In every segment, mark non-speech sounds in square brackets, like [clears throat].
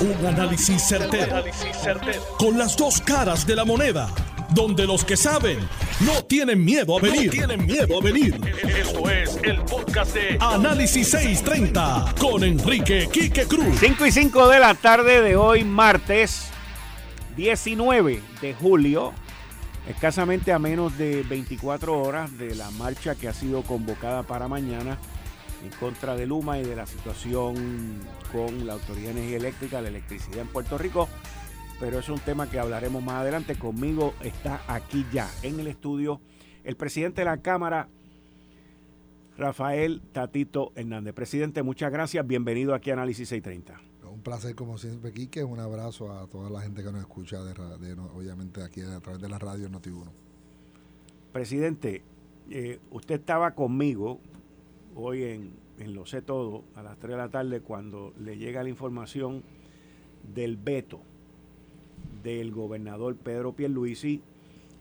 Un análisis certero, Con las dos caras de la moneda. Donde los que saben no tienen miedo a venir. tienen miedo a venir. Esto es el podcast de Análisis 630 con Enrique Quique Cruz. 5 y 5 de la tarde de hoy, martes 19 de julio. Escasamente a menos de 24 horas de la marcha que ha sido convocada para mañana en contra de Luma y de la situación con la Autoridad de Energía Eléctrica, la electricidad en Puerto Rico. Pero es un tema que hablaremos más adelante. Conmigo está aquí ya en el estudio el presidente de la Cámara, Rafael Tatito Hernández. Presidente, muchas gracias. Bienvenido aquí a Análisis 630. Un placer como siempre, Quique. Un abrazo a toda la gente que nos escucha, de, obviamente aquí a través de la radio Noti1. Presidente, eh, usted estaba conmigo hoy en, Lo sé todo, a las 3 de la tarde, cuando le llega la información del veto del gobernador Pedro Pierluisi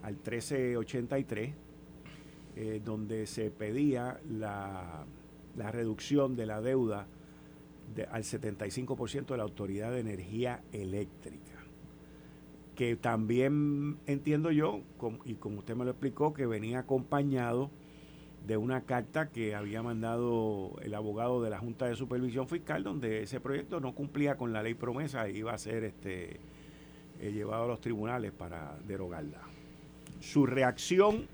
al 1383, eh, donde se pedía la, reducción de la deuda al 75% de la Autoridad de Energía Eléctrica. Que también entiendo yo, y como usted me lo explicó, que venía acompañado de una carta que había mandado el abogado de la Junta de Supervisión Fiscal, donde ese proyecto no cumplía con la ley promesa e iba a ser este, eh, llevado a los tribunales para derogarla. Su reacción,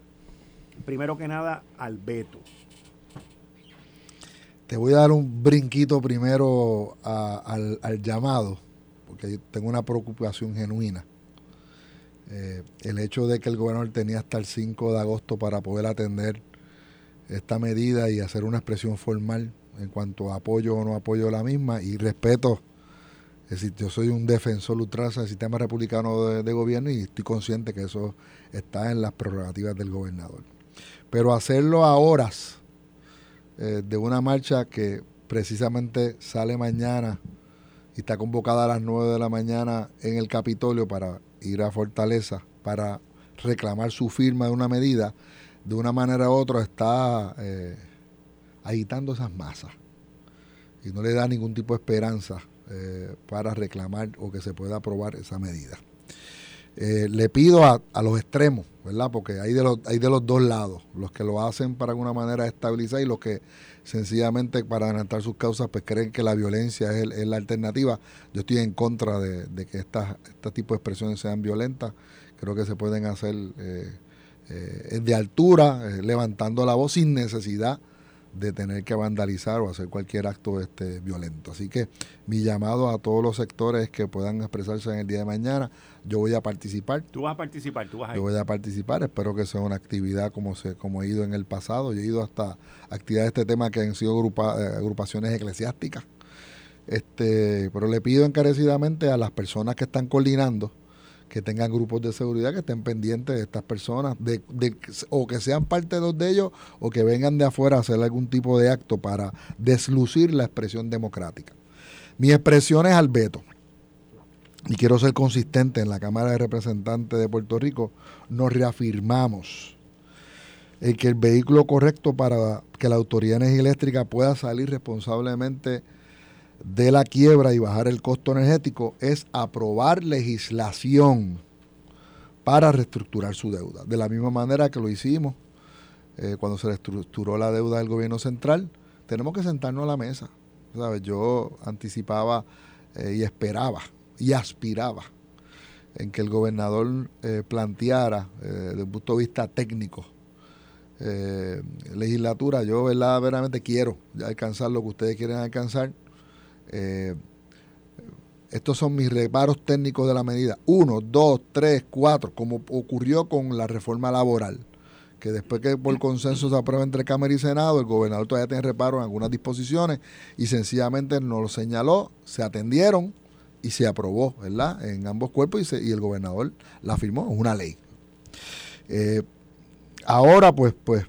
primero que nada, al veto. Te voy a dar un brinquito primero al, llamado, porque tengo una preocupación genuina. Eh, el hecho de que el gobernador tenía hasta el 5 de agosto para poder atender esta medida y hacer una expresión formal en cuanto a apoyo o no apoyo a la misma y respeto. Es decir, yo soy un defensor ultranza del sistema republicano de, gobierno y estoy consciente que eso está en las prerrogativas del gobernador. Pero hacerlo a horas eh, de una marcha que precisamente sale mañana y está convocada a las 9 de la mañana en el Capitolio para ir a Fortaleza para reclamar su firma de una medida, de una manera u otra está eh, agitando esas masas y no le da ningún tipo de esperanza eh, para reclamar o que se pueda aprobar esa medida. Eh, le pido a, los extremos, ¿verdad? Porque hay de, los, hay de los dos lados, los que lo hacen para alguna manera estabilizar y los que sencillamente para adelantar sus causas pues creen que la violencia es, la alternativa. Yo estoy en contra de, que estas, este tipo de expresiones sean violentas. Creo que se pueden hacer de altura, eh, levantando la voz sin necesidad de tener que vandalizar o hacer cualquier acto este, violento. Así que mi llamado a todos los sectores que puedan expresarse en el día de mañana, yo voy a participar. Tú vas a participar, tú vas a Yo voy a participar, espero que sea una actividad como, se, como he ido en el pasado, yo he ido hasta actividades de este tema que han sido eh, agrupaciones eclesiásticas. Este, pero le pido encarecidamente a las personas que están coordinando, que tengan grupos de seguridad que estén pendientes de estas personas, de, o que sean parte de ellos o que vengan de afuera a hacer algún tipo de acto para deslucir la expresión democrática. Mi expresión es al veto. Y quiero ser consistente en la Cámara de Representantes de Puerto Rico, nos reafirmamos en que el vehículo correcto para que la Autoridad de Energía Eléctrica pueda salir responsablemente de la quiebra y bajar el costo energético es aprobar legislación para reestructurar su deuda. De la misma manera que lo hicimos eh, cuando se reestructuró la deuda del gobierno central, tenemos que sentarnos a la mesa. Yo anticipaba eh, y esperaba y aspiraba en que el gobernador eh, planteara desde un punto de vista técnico legislatura. Yo verdaderamente quiero alcanzar lo que ustedes quieren alcanzar eh, estos son mis reparos técnicos de la medida. Uno, dos, tres, cuatro, como ocurrió con la reforma laboral, que después que por consenso se aprueba entre Cámara y Senado, el gobernador todavía tiene reparo en algunas disposiciones y sencillamente nos lo señaló, se atendieron y se aprobó, ¿verdad? En ambos cuerpos y, el gobernador la firmó, es una ley. Eh, ahora, pues, pues,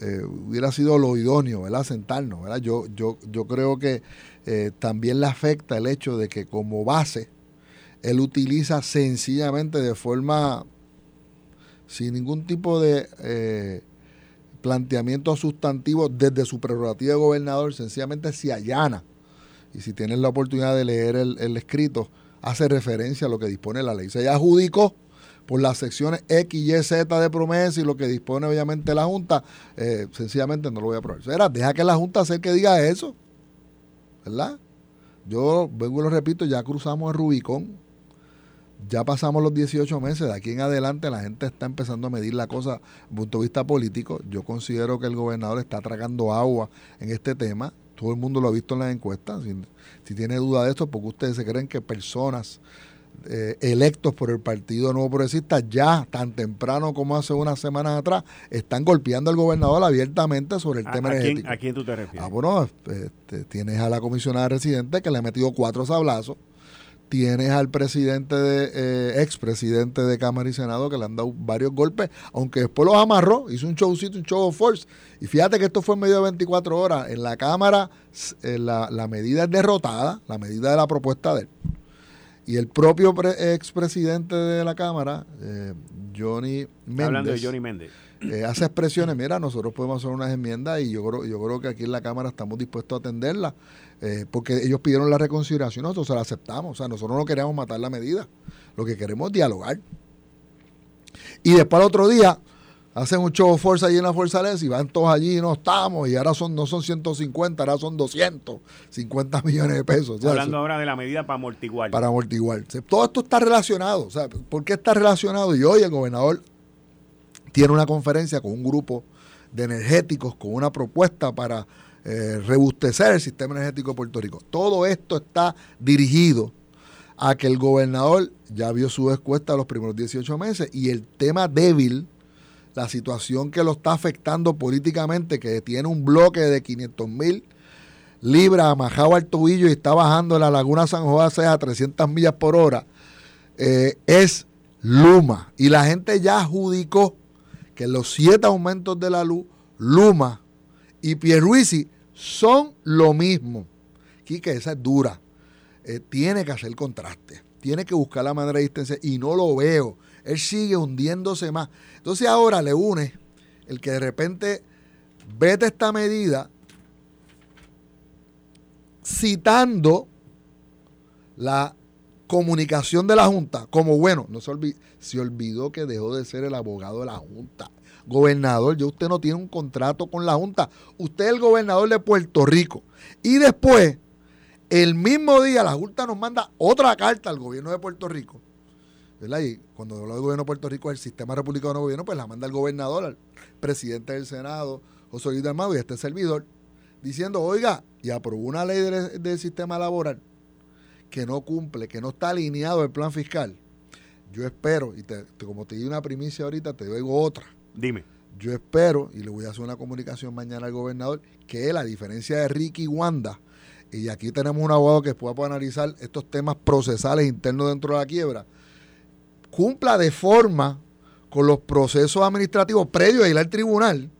eh, hubiera sido lo idóneo, ¿verdad? Sentarnos. Yo, yo, yo creo que eh, también le afecta el hecho de que como base él utiliza sencillamente de forma sin ningún tipo de eh, planteamiento sustantivo desde su prerrogativa de gobernador, sencillamente se allana y si tienes la oportunidad de leer el, escrito, hace referencia a lo que dispone la ley. Se adjudicó por las secciones X, Y, Z de promesa y lo que dispone obviamente la Junta, eh, sencillamente no lo voy a aprobar. Era, deja que la Junta sea que diga eso, ¿verdad? Yo vengo y lo repito, ya cruzamos el Rubicón, ya pasamos los 18 meses, de aquí en adelante la gente está empezando a medir la cosa desde punto de vista político. Yo considero que el gobernador está tragando agua en este tema. Todo el mundo lo ha visto en las encuestas. Si, tiene duda de esto, porque ustedes se creen que personas eh, electos por el Partido Nuevo Progresista ya tan temprano como hace unas semanas atrás están golpeando al gobernador abiertamente sobre el tema energético. ¿A quién tú te refieres? Ah, bueno, este, tienes a la comisionada residente que le ha metido cuatro sablazos tienes al presidente, de, eh, expresidente de Cámara y Senado que le han dado varios golpes, aunque después los amarró, hizo un showcito, un show of force. Y fíjate que esto fue en medio de 24 horas. En la Cámara eh, la, medida es derrotada, la medida de la propuesta de él. Y el propio expresidente de la Cámara, eh, Johnny Méndez. Hablando de Johnny Méndez eh, hace expresiones, mira, nosotros podemos hacer unas enmiendas y yo creo, yo creo que aquí en la Cámara estamos dispuestos a atenderlas, eh, porque ellos pidieron la reconciliación, nosotros se la aceptamos, o sea, nosotros no queremos matar la medida, lo que queremos es dialogar. Y después al otro día hacen un show de fuerza allí en la Fuerza Les y van todos allí y no estamos, y ahora son no son 150, ahora son 250 millones de pesos. Hablando ahora de la medida para amortiguar. Para amortiguar. todo esto está relacionado, o sea, ¿por qué está relacionado? Y hoy el gobernador tiene una conferencia con un grupo de energéticos, con una propuesta para eh, rebustecer el sistema energético de Puerto Rico. Todo esto está dirigido a que el gobernador ya vio su encuesta los primeros 18 meses y el tema débil, la situación que lo está afectando políticamente, que tiene un bloque de 500 mil libras amajado al tobillo y está bajando la laguna San José a 300 millas por hora, eh, es Luma. Y la gente ya adjudicó que los siete aumentos de la luz, Luma y Pierruisi son lo mismo. Quique, esa es dura. Eh, tiene que hacer contraste. Tiene que buscar la manera de distancia y no lo veo. Él sigue hundiéndose más. Entonces ahora le une el que de repente vete esta medida citando la comunicación de la Junta, como bueno, no se, olvidó, se olvidó que dejó de ser el abogado de la Junta. Gobernador, ya usted no tiene un contrato con la Junta, usted es el gobernador de Puerto Rico. Y después, el mismo día, la Junta nos manda otra carta al gobierno de Puerto Rico. ¿Verdad? Y cuando hablo del gobierno de Puerto Rico, el sistema republicano de gobierno, pues la manda el gobernador, al presidente del Senado, José Luis Armado y este servidor, diciendo, oiga, y aprobó una ley del sistema laboral que no cumple, que no está alineado el plan fiscal, yo espero, y como te di una primicia ahorita, te doy otra. Dime. Yo espero, y le voy a hacer una comunicación mañana al gobernador, que la diferencia de Ricky y Wanda, y aquí tenemos un abogado que pueda analizar estos temas procesales internos dentro de la quiebra, cumpla de forma con los procesos administrativos previos a ir al tribunal,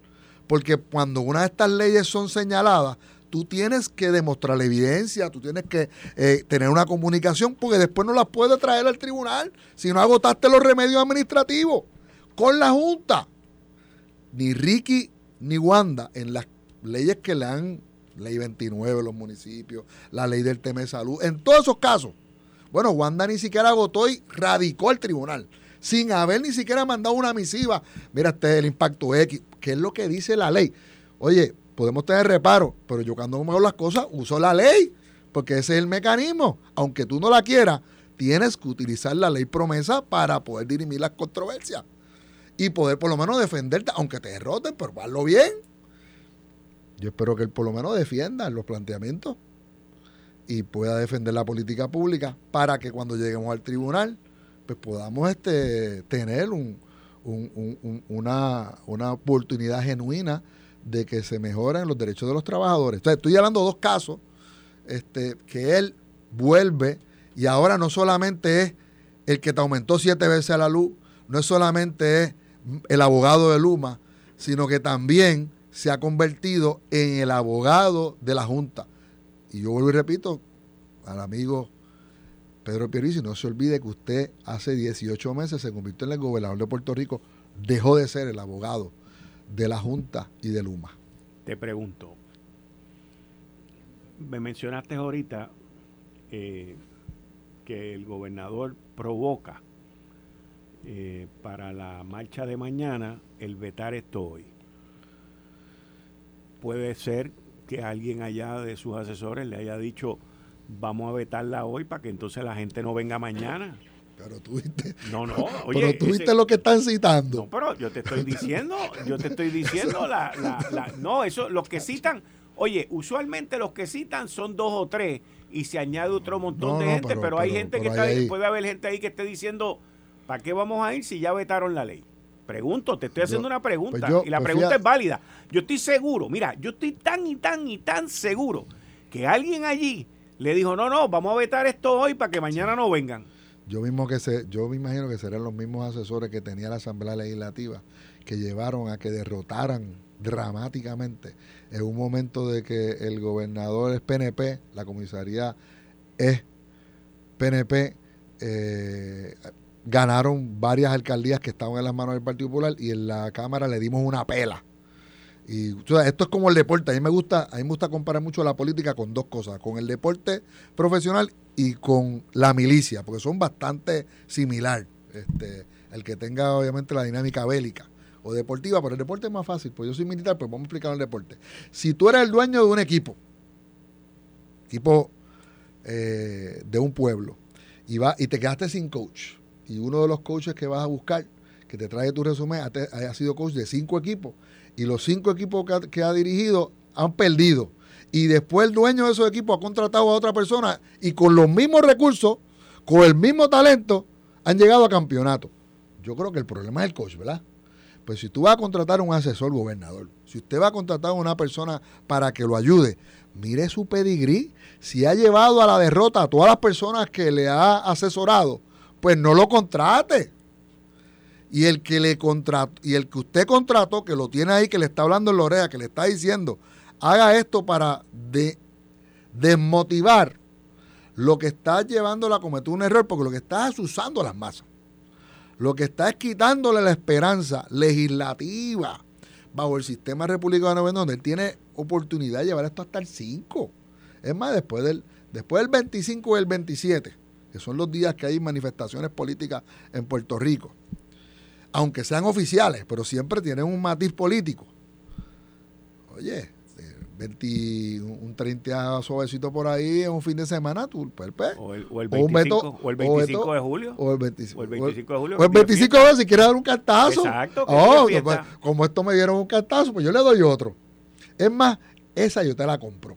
porque cuando una de estas leyes son señaladas, tú tienes que demostrar la evidencia, tú tienes que eh, tener una comunicación, porque después no las puedes traer al tribunal si no agotaste los remedios administrativos con la Junta. Ni Ricky ni Wanda en las leyes que le han, ley 29 los municipios, la ley del tema de salud, en todos esos casos. Bueno, Wanda ni siquiera agotó y radicó al tribunal, sin haber ni siquiera mandado una misiva. Mira, este es el impacto X, que es lo que dice la ley. Oye, podemos tener reparo, pero yo cuando hago las cosas uso la ley, porque ese es el mecanismo. Aunque tú no la quieras, tienes que utilizar la ley promesa para poder dirimir las controversias y poder por lo menos defenderte, aunque te derroten, pero hazlo bien. Yo espero que él por lo menos defienda los planteamientos y pueda defender la política pública para que cuando lleguemos al tribunal, pues podamos este, tener una, una oportunidad genuina de que se mejoren los derechos de los trabajadores. Entonces, estoy hablando de dos casos este, que él vuelve y ahora no solamente es el que te aumentó siete veces a la luz, no es solamente es el abogado de Luma, sino que también se ha convertido en el abogado de la Junta. Y yo vuelvo y repito al amigo Pedro Pierluisi, no se olvide que usted hace 18 meses se convirtió en el gobernador de Puerto Rico, dejó de ser el abogado de la Junta y de Luma. Te pregunto, me mencionaste ahorita eh, que el gobernador provoca eh, para la marcha de mañana el vetar esto hoy. Puede ser que alguien allá de sus asesores le haya dicho vamos a vetarla hoy para que entonces la gente no venga mañana. Pero tú viste. No, no. Oye, pero tú viste lo que están citando. No, pero yo te estoy diciendo, yo te estoy diciendo la, la, la, no, eso, los que citan, oye, usualmente los que citan son dos o tres y se añade otro montón de gente, pero, hay gente que está, puede haber gente ahí que esté diciendo, ¿para qué vamos a ir si ya vetaron la ley? Pregunto, te estoy haciendo una pregunta pues y la pues pregunta es válida. Yo estoy seguro, mira, yo estoy tan y tan y tan seguro que alguien allí le dijo, no, no, vamos a vetar esto hoy para que mañana no vengan. Yo mismo que sé, yo me imagino que serán los mismos asesores que tenía la Asamblea Legislativa que llevaron a que derrotaran dramáticamente en un momento de que el gobernador es PNP, la comisaría es PNP, eh, ganaron varias alcaldías que estaban en las manos del Partido Popular y en la Cámara le dimos una pela. Y esto es como el deporte. A mí me gusta, a mí me gusta comparar mucho la política con dos cosas, con el deporte profesional y con la milicia, porque son bastante similar. Este, el que tenga obviamente la dinámica bélica o deportiva, pero el deporte es más fácil, pues yo soy militar, pues vamos a explicar el deporte. Si tú eres el dueño de un equipo, equipo eh, de un pueblo, y, va, y te quedaste sin coach, y uno de los coaches que vas a buscar, que te trae tu resumen, ha, sido coach de cinco equipos, y los cinco equipos que ha, dirigido han perdido. Y después el dueño de esos equipos ha contratado a otra persona y con los mismos recursos, con el mismo talento, han llegado a campeonato. Yo creo que el problema es el coach, ¿verdad? Pues si tú vas a contratar un asesor gobernador, si usted va a contratar a una persona para que lo ayude, mire su pedigrí. Si ha llevado a la derrota a todas las personas que le ha asesorado, pues no lo contrate y el que le contrató, y el que usted contrató, que lo tiene ahí, que le está hablando en la oreja, que le está diciendo, haga esto para de, desmotivar lo que está llevándolo a cometer un error, porque lo que está es usando las masas. Lo que está es quitándole la esperanza legislativa bajo el sistema republicano donde él tiene oportunidad de llevar esto hasta el 5. Es más, después del, después del 25 y el 27, que son los días que hay manifestaciones políticas en Puerto Rico, aunque sean oficiales, pero siempre tienen un matiz político. Oye, 20, un 30 suavecito por ahí en un fin de semana, tú, pues, pues o, el, o, el 25, o, el 25 de julio. O el 25, o el 25 de julio. O el 25 de julio, si quieres dar un cartazo. Exacto. Oh, pues, como esto me dieron un cartazo, pues yo le doy otro. Es más, esa yo te la compro.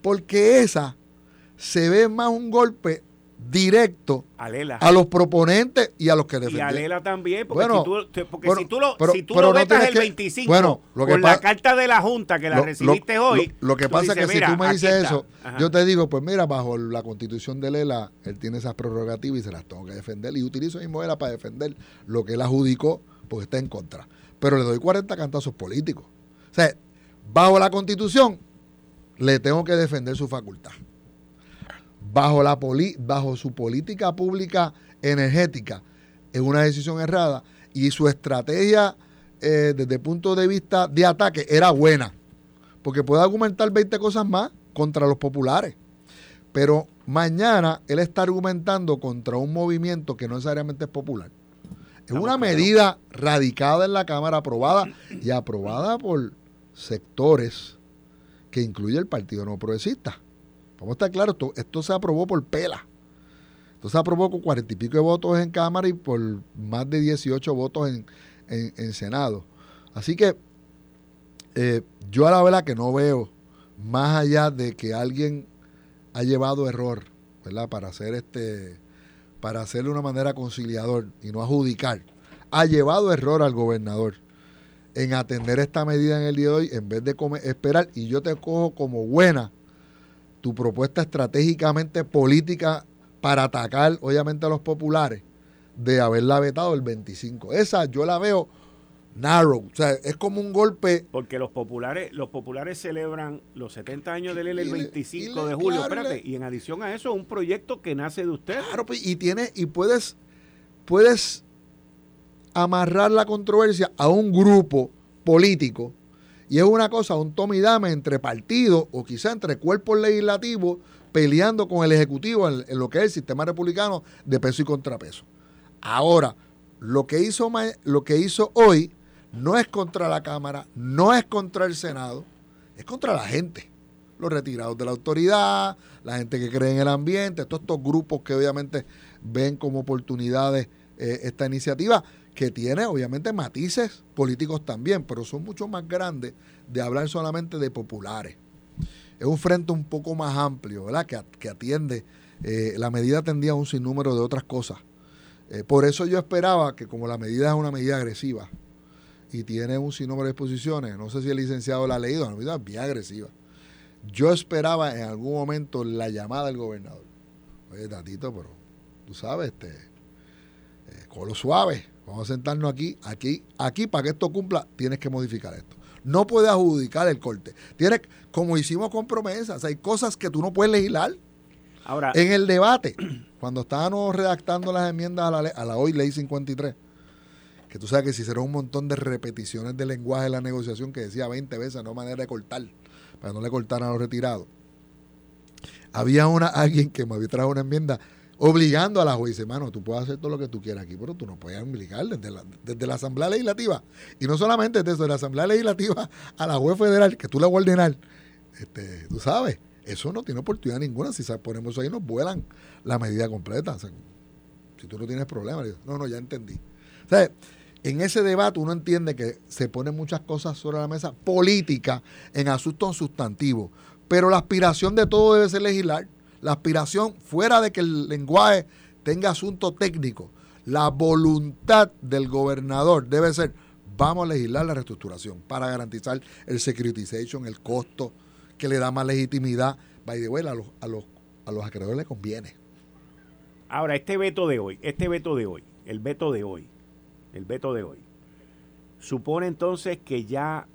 Porque esa se ve más un golpe directo a los proponentes y a los que defienden. Y a Lela también, porque, si, tú, porque si tú lo, si tú lo vetas el 25 bueno, lo que con la carta de la Junta que la recibiste hoy. Lo, que pasa es que si tú me dices eso, yo te digo, pues mira, bajo la constitución de Lela, él tiene esas prerrogativas y se las tengo que defender. Y utilizo mismo Lela para defender lo que él adjudicó porque está en contra. Pero le doy 40 cantazos políticos. O sea, bajo la constitución, le tengo que defender su facultad bajo, la bajo su política pública energética es una decisión errada y su estrategia eh, desde el punto de vista de ataque era buena, porque puede argumentar 20 cosas más contra los populares. Pero mañana él está argumentando contra un movimiento que no necesariamente es popular. Es una medida radicada en la Cámara, aprobada y aprobada por sectores que incluye el Partido No Progresista. Vamos a estar claros, esto, se aprobó por pela. Esto se aprobó con cuarenta y pico de votos en Cámara y por más de 18 votos en, Senado. Así que eh, yo a la verdad que no veo, más allá de que alguien ha llevado error, ¿verdad? Para hacer este, para hacerle una manera conciliador y no adjudicar, ha llevado error al gobernador en atender esta medida en el día de hoy en vez de esperar y yo te cojo como buena tu propuesta estratégicamente política para atacar, obviamente, a los populares, de haberla vetado el 25. Esa yo la veo narrow, o sea, es como un golpe. Porque los populares, los populares celebran los 70 años de él el 25 de julio, espérate, y en adición a eso, un proyecto que nace de usted. Claro, pues, y tiene, y puedes, puedes amarrar la controversia a un grupo político Y es una cosa, un tome y dame entre partidos o quizá entre cuerpos legislativos peleando con el Ejecutivo en, lo que es el sistema republicano de peso y contrapeso. Ahora, lo que hizo, lo que hizo hoy no es contra la Cámara, no es contra el Senado, es contra la gente. Los retirados de la autoridad, la gente que cree en el ambiente, todos estos grupos que obviamente ven como oportunidades eh, esta iniciativa, que tiene obviamente matices políticos también, pero son mucho más grandes de hablar solamente de populares. Es un frente un poco más amplio, ¿verdad? Que, que atiende, eh, la medida atendía un sinnúmero de otras cosas. Eh, por eso yo esperaba que como la medida es una medida agresiva y tiene un sinnúmero de exposiciones, no sé si el licenciado la ha leído, la medida es bien agresiva. Yo esperaba en algún momento la llamada del gobernador. Oye, Tatito, pero tú sabes, este, eh, suave, vamos a sentarnos aquí, aquí, aquí, para que esto cumpla, tienes que modificar esto. No puedes adjudicar el corte. Tienes, como hicimos con promesas, hay cosas que tú no puedes legislar. Ahora, en el debate, [clears throat] cuando estábamos redactando las enmiendas a la, a la hoy ley 53, que tú sabes que si hicieron un montón de repeticiones de lenguaje de la negociación que decía 20 veces, no manera de cortar, para no le cortaran a los retirados. Había una alguien que me había traído una enmienda obligando a la juez, hermano, tú puedes hacer todo lo que tú quieras aquí, pero tú no puedes obligar desde la, desde la Asamblea Legislativa. Y no solamente desde la Asamblea Legislativa a la juez federal, que tú la vas a ordenar. Este, tú sabes, eso no tiene oportunidad ninguna. Si ponemos eso ahí, nos vuelan la medida completa. si tú no tienes problemas, no, no, ya entendí. O sea, en ese debate uno entiende que se ponen muchas cosas sobre la mesa política en asuntos sustantivos, pero la aspiración de todo debe ser legislar. La aspiración, fuera de que el lenguaje tenga asunto técnico, la voluntad del gobernador debe ser, vamos a legislar la reestructuración para garantizar el securitization, el costo, que le da más legitimidad. By the way, a los, a los, a los acreedores les conviene. Ahora, este veto de hoy, este veto de hoy, el veto de hoy, el veto de hoy, supone entonces que ya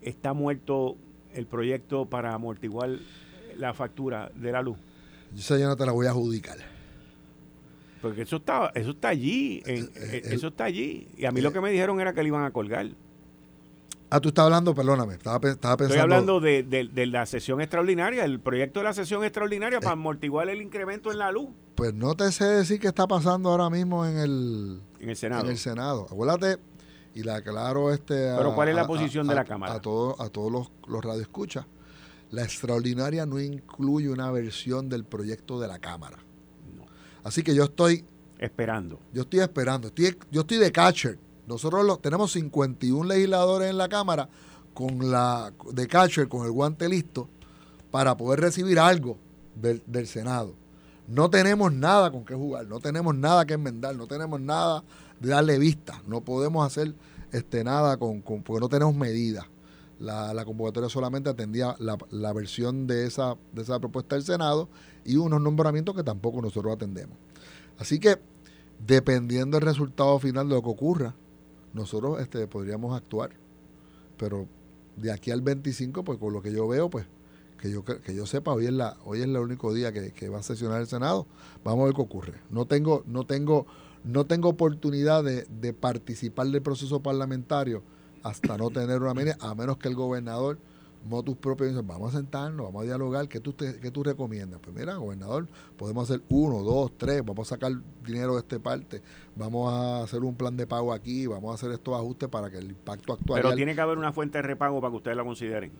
está muerto el proyecto para amortiguar la factura de la luz? Yo no te la voy a adjudicar. Porque eso está, eso está allí, eh, eh, eso está allí. Y a mí lo que me dijeron era que le iban a colgar. Ah, tú estás hablando, perdóname, estaba, pensando... Estoy hablando de, la sesión extraordinaria, el proyecto de la sesión extraordinaria para eh. amortiguar el incremento en la luz. Pues no te sé decir qué está pasando ahora mismo en el... En el Senado. En el Senado. Acuérdate, y la aclaro este... Pero ¿cuál es la posición de la Cámara? A, todos a todos los, los radioescuchas. La extraordinaria no incluye una versión del proyecto de la Cámara. Así que yo estoy... Esperando. Yo estoy esperando. yo estoy de catcher. Nosotros los, tenemos 51 legisladores en la Cámara con la de catcher, con el guante listo, para poder recibir algo del, Senado. No tenemos nada con qué jugar, no tenemos nada que enmendar, no tenemos nada de darle vista, no podemos hacer este, nada con, porque no tenemos medidas. La, convocatoria solamente atendía la, versión de esa, de esa propuesta del Senado y unos nombramientos que tampoco nosotros atendemos. Así que, dependiendo del resultado final de lo que ocurra, nosotros este, podríamos actuar. Pero de aquí al 25, pues con lo que yo veo, pues que yo que yo sepa, hoy es la hoy es el único día que, va a sesionar el Senado. Vamos a ver qué ocurre. No tengo no tengo no tengo oportunidad de, de participar del proceso parlamentario hasta no tener una medida, a menos que el gobernador motus propios vamos a sentarnos, vamos a dialogar, ¿qué tú, qué tú recomiendas? Pues mira, gobernador, podemos hacer uno, dos, tres, vamos a sacar dinero de esta parte, vamos a hacer un plan de pago aquí, vamos a hacer estos ajustes para que el impacto actual... Pero tiene que haber una fuente de repago para que ustedes la consideren.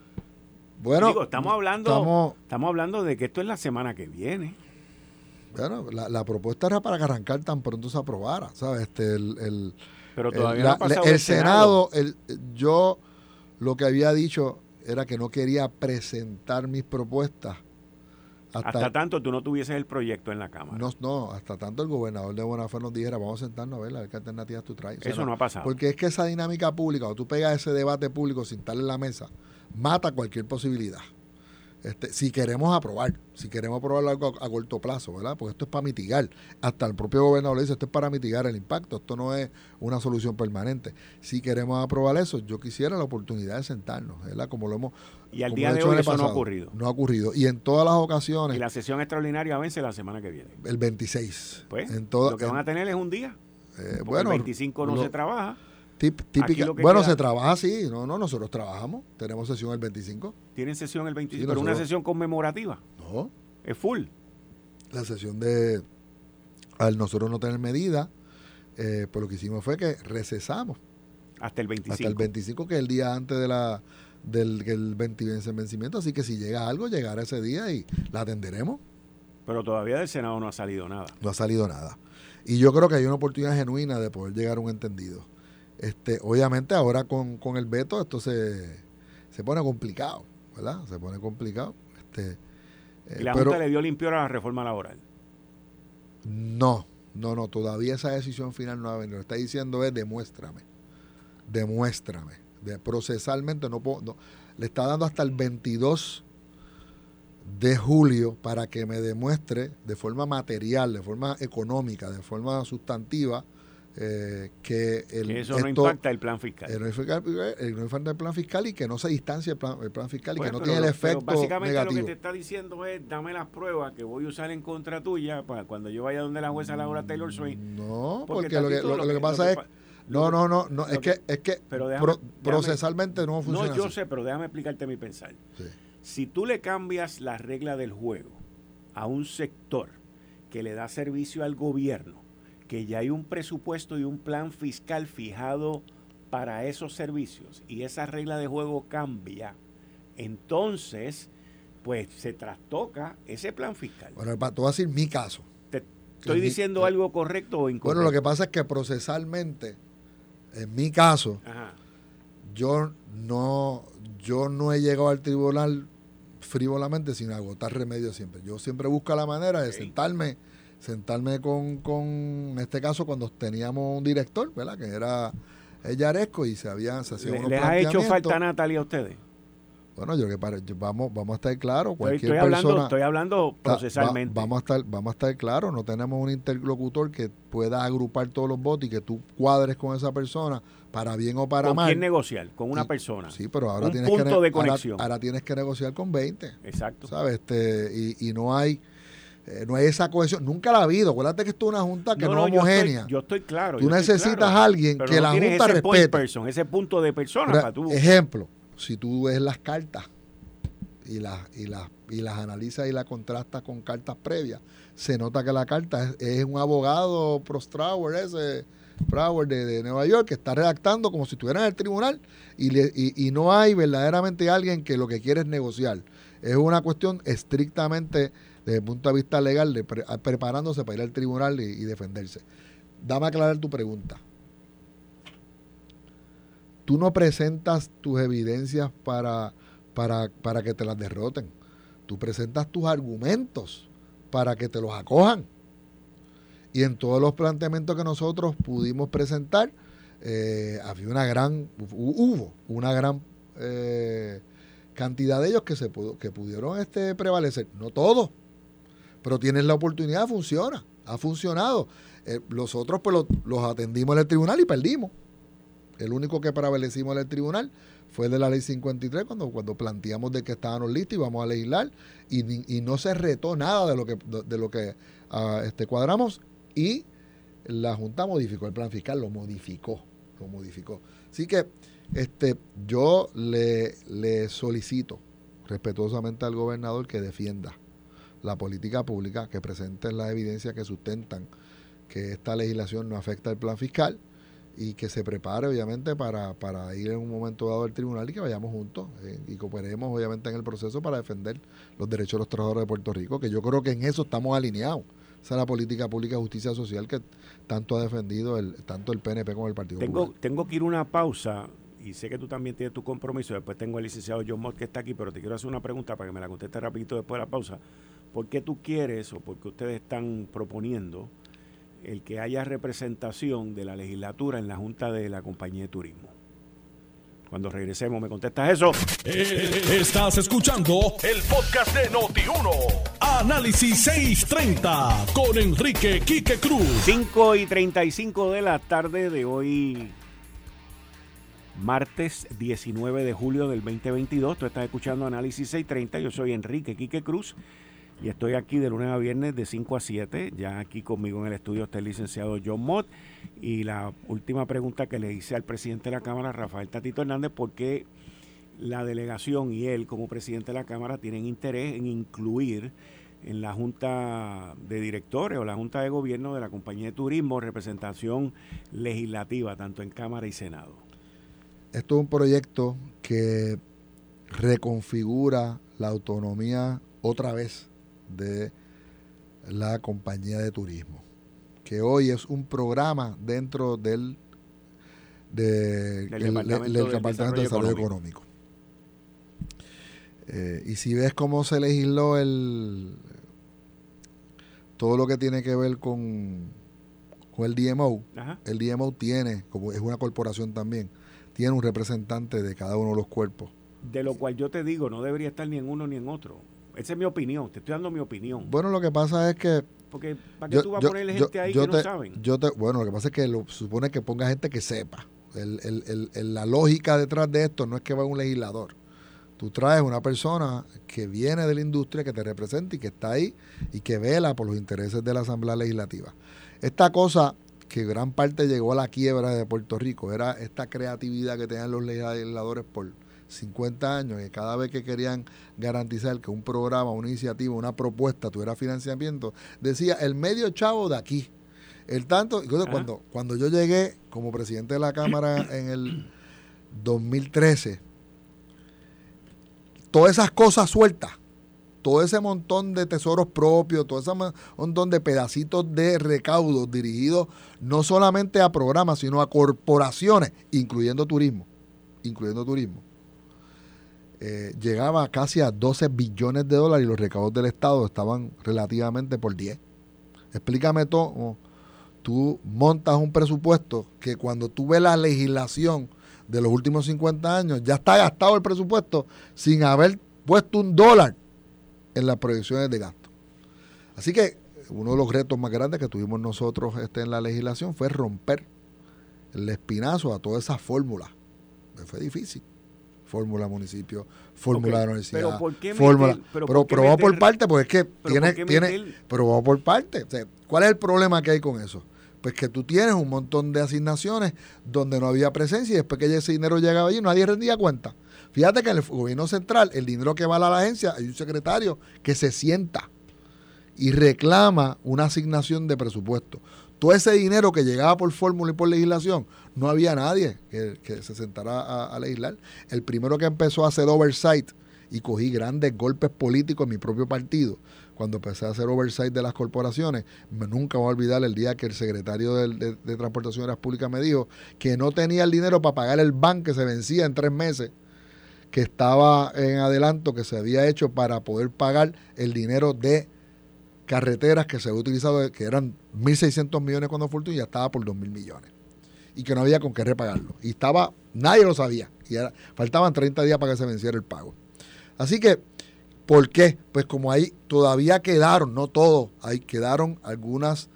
Bueno, estamos hablando, estamos, hablando de que esto es la semana que viene. Bueno, la, propuesta era para que arrancar tan pronto se aprobara, ¿sabes? Este, el pero todavía no ha pasado el, Senado, el, yo lo que había dicho era que no quería presentar mis propuestas. Hasta, tanto tú no tuvieses el proyecto en la Cámara. No, no, hasta tanto el gobernador de Buenafuente nos dijera, vamos a sentarnos a ver, a ver qué alternativas tú traes. Eso no, ha pasado. Porque es que esa dinámica pública, o tú pegas ese debate público sin estar en la mesa, mata cualquier posibilidad. Este, si queremos aprobar, si queremos aprobar algo a, corto plazo, ¿verdad? Porque esto es para mitigar. Hasta el propio gobernador le dice, esto es para mitigar el impacto, esto no es una solución permanente. Si queremos aprobar eso, yo quisiera la oportunidad de sentarnos, ¿verdad? Como lo hemos... Y al día de hoy eso no ha ocurrido. No ha ocurrido. Y en todas las ocasiones... Y la sesión extraordinaria vence la semana que viene. El 26. Pues, lo que van a tener es un día. Eh, bueno, el 25 no se trabaja típica, bueno, se trabaja así, no, no, nosotros trabajamos, tenemos sesión el 25. ¿Tienen sesión el 25? ¿Pero una sesión conmemorativa? No. ¿Es full? La sesión de, al nosotros no tener medida, eh, pues lo que hicimos fue que recesamos. Hasta el 25. Hasta el 25, que es el día antes de la del el vencimiento, así que si llega algo, llegará ese día y la atenderemos. Pero todavía del Senado no ha salido nada. No ha salido nada. Y yo creo que hay una oportunidad genuina de poder llegar a un entendido. Este, obviamente ahora con, el veto esto se, se, pone complicado, ¿verdad? Se pone complicado. Este, ¿Y la Junta le dio limpio a la reforma laboral? No, no, no, todavía esa decisión final no ha venido. Lo que está diciendo es demuéstrame, demuéstrame. De, procesalmente no puedo, le está dando hasta el 22 de julio para que me demuestre de forma material, de forma económica, de forma sustantiva, eh, que, el, eso no impacta el plan fiscal. no, impacta el plan fiscal y que no se distancia el plan, fiscal y que no tiene el efecto básicamente lo que te está diciendo es dame las pruebas que voy a usar en contra tuya para cuando yo vaya donde la jueza Laura Taylor Swift. No, porque, lo, que, lo, que, pasa es no, no, no, no, es que, es que procesalmente no funciona. No, yo sé, pero déjame explicarte mi pensar. Si tú le cambias la regla del juego a un sector que le da servicio al gobierno, que ya hay un presupuesto y un plan fiscal fijado para esos servicios y esa regla de juego cambia, entonces pues se trastoca ese plan fiscal. Bueno, te voy a decir mi caso. Te estoy diciendo algo correcto o incorrecto. Bueno, lo que pasa es que procesalmente en mi caso, yo no, yo no he llegado al tribunal frívolamente sin agotar remedios siempre. Yo siempre busco la manera de sentarme, sentarme con, con, en este caso, cuando teníamos un director, ¿verdad? Que era Yaresco y se había se hacía ¿Les ha hecho falta Natalia a ustedes? Bueno, yo que vamos, vamos a estar claros. Cualquier estoy, hablando, estoy hablando procesalmente. vamos, a estar, vamos a estar claros. No tenemos un interlocutor que pueda agrupar todos los votos y que tú cuadres con esa persona para bien o para mal. ¿Con quién negociar? Con una persona. Sí, pero ahora tienes punto que de conexión. Ahora, tienes que negociar con 20. Exacto. ¿Sabes? Este, y, y no hay eh, no hay esa cohesión. Nunca la ha habido. Acuérdate que esto es una junta que no, es homogénea. Yo estoy, claro. Tú necesitas a alguien que la junta respete. ese punto de persona para tú. Ejemplo, si tú ves las cartas y las, y las, y las analiza y las contrasta con cartas previas, se nota que la carta es, un abogado Prostrauer, ese de, de, Nueva York, que está redactando como si estuviera en el tribunal y, y, no hay verdaderamente alguien que lo que quiere es negociar. Es una cuestión estrictamente desde el punto de vista legal, preparándose para ir al tribunal y, defenderse. Dame a aclarar tu pregunta. Tú no presentas tus evidencias para para, que te las derroten. Tú presentas tus argumentos para que te los acojan. Y en todos los planteamientos que nosotros pudimos presentar, eh, había una gran, hubo una gran eh, cantidad de ellos que, se pudo, que pudieron este, prevalecer. No todos, pero tienes la oportunidad, funciona, ha funcionado. Eh, los otros pues los atendimos en el tribunal y perdimos. El único que prevalecimos en el tribunal fue de la ley 53 cuando, cuando planteamos de que estábamos listos y vamos a legislar y, no se retó nada de lo que, de lo que ah, este, cuadramos y la Junta modificó el plan fiscal, lo modificó, lo modificó. Así que este, yo le, le solicito respetuosamente al gobernador que defienda la política pública, que presente la evidencia que sustentan que esta legislación no afecta el plan fiscal y que se prepare obviamente para, para ir en un momento dado al tribunal y que vayamos juntos eh, y cooperemos obviamente en el proceso para defender los derechos de los trabajadores de Puerto Rico, que yo creo que en eso estamos alineados. Esa es la política pública de justicia social que tanto ha defendido el, tanto el PNP como el Partido tengo, Popular. Tengo que ir a una pausa y sé que tú también tienes tu compromiso. Después tengo al licenciado John Mott que está aquí, pero te quiero hacer una pregunta para que me la conteste rapidito después de la pausa. ¿Por qué tú quieres o por qué ustedes están proponiendo el que haya representación de la legislatura en la Junta de la Compañía de Turismo. Cuando regresemos, ¿me contestas eso? Eh, estás escuchando el podcast de Noti1. Análisis 630 con Enrique Quique Cruz. 5 y 35 de la tarde de hoy, martes 19 de julio del 2022. Tú estás escuchando Análisis 630. Yo soy Enrique Quique Cruz. Y estoy aquí de lunes a viernes de 5 a 7. Ya aquí conmigo en el estudio está el licenciado John Mott. Y la última pregunta que le hice al presidente de la Cámara, Rafael Tatito Hernández, ¿por qué la delegación y él como presidente de la Cámara tienen interés en incluir en la Junta de Directores o la Junta de Gobierno de la Compañía de Turismo representación legislativa, tanto en Cámara y Senado? Esto es un proyecto que reconfigura la autonomía otra vez de la compañía de turismo, que hoy es un programa dentro del, del, Departamento, de Desarrollo Económico. Eh, y si ves cómo se legisló el todo lo que tiene que ver con, con el DMO, el DMO tiene, como es una corporación también, tiene un representante de cada uno de los cuerpos. De lo cual yo te digo, no debería estar ni en uno ni en otro. Esa es mi opinión, te estoy dando mi opinión. Bueno, lo que pasa es que... Porque, ¿para qué tú vas a ponerle gente ahí que no saben? Yo te, bueno, lo que pasa es que lo, supone que ponga gente que sepa. la lógica detrás de esto no es que va un legislador. Tú traes una persona que viene de la industria, que te representa y que está ahí y que vela por los intereses de la Asamblea Legislativa. Esta cosa que gran parte llegó a la quiebra de Puerto Rico era esta creatividad que tenían los legisladores por 50 años, que cada vez que querían garantizar que un programa, una iniciativa, una propuesta tuviera financiamiento, decía el medio chavo de aquí. El tanto, cuando, cuando yo llegué como presidente de la Cámara [clears throat] en el 2013, todas esas cosas sueltas, todo ese montón de tesoros propios, todo ese montón de pedacitos de recaudos dirigidos no solamente a programas, sino a corporaciones, incluyendo turismo, incluyendo turismo eh, llegaba casi a 12 billones de dólares y los recaudos del Estado estaban relativamente por 10. Explícame todo. Tú montas un presupuesto que cuando tú ves la legislación de los últimos 50 años, ya está gastado el presupuesto sin haber puesto un dólar en las proyecciones de gasto. Así que uno de los retos más grandes que tuvimos nosotros este, en la legislación fue romper el espinazo a todas esas fórmulas. Fue difícil fórmula municipio, fórmula de la universidad. Pero ¿por qué fórmula, pero, pero, vamos por parte, porque es que tiene, tiene pero vamos por parte. ¿Cuál es el problema que hay con eso? Pues que tú tienes un montón de asignaciones donde no había presencia y después que ese dinero llegaba allí nadie rendía cuenta. Fíjate que en el gobierno central, el dinero que va a la agencia, hay un secretario que se sienta y reclama una asignación de presupuesto todo ese dinero que llegaba por fórmula y por legislación, no había nadie que, se sentara a, legislar. El primero que empezó a hacer oversight y cogí grandes golpes políticos en mi propio partido, cuando empecé a hacer oversight de las corporaciones, nunca voy a olvidar el día que el secretario de, de, Transportación Públicas me dijo que no tenía el dinero para pagar el ban que se vencía en tres meses, que estaba en adelanto, que se había hecho para poder pagar el dinero de carreteras que se había utilizado, que eran 1.600 millones cuando y ya estaba por 2.000 millones. Y que no había con qué repagarlo. Y estaba, nadie lo sabía. Y faltaban 30 días para que se venciera el pago. Así que, ¿por qué? Pues como ahí todavía quedaron, no todos, ahí quedaron algunas